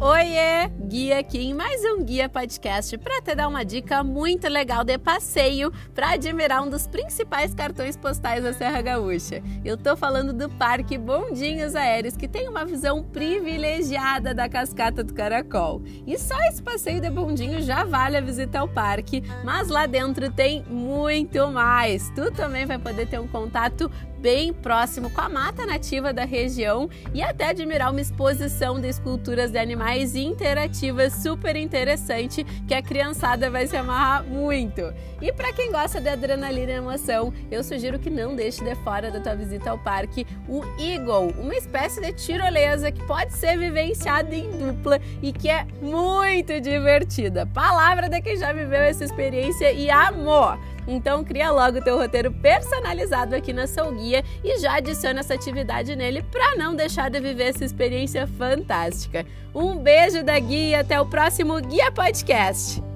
Oiê! Guia aqui em mais um Guia Podcast para te dar uma dica muito legal de passeio para admirar um dos principais cartões postais da Serra Gaúcha. Eu tô falando do Parque Bondinhos Aéreos, que tem uma visão privilegiada da Cascata do Caracol. E só esse passeio de bondinho já vale a visita ao parque, mas lá dentro tem muito mais. Tu também vai poder ter um contato bem próximo com a mata nativa da região e até admirar uma exposição de esculturas de animais interativas super interessante que a criançada vai se amarrar muito. E para quem gosta de adrenalina e emoção, eu sugiro que não deixe de fora da tua visita ao parque o Eagle, uma espécie de tirolesa que pode ser vivenciada em dupla e que é muito divertida. Palavra de quem já viveu essa experiência e amor. Então cria logo o teu roteiro personalizado aqui na Soul Guia e já adiciona essa atividade nele para não deixar de viver essa experiência fantástica. Um beijo da Guia até o próximo Guia Podcast.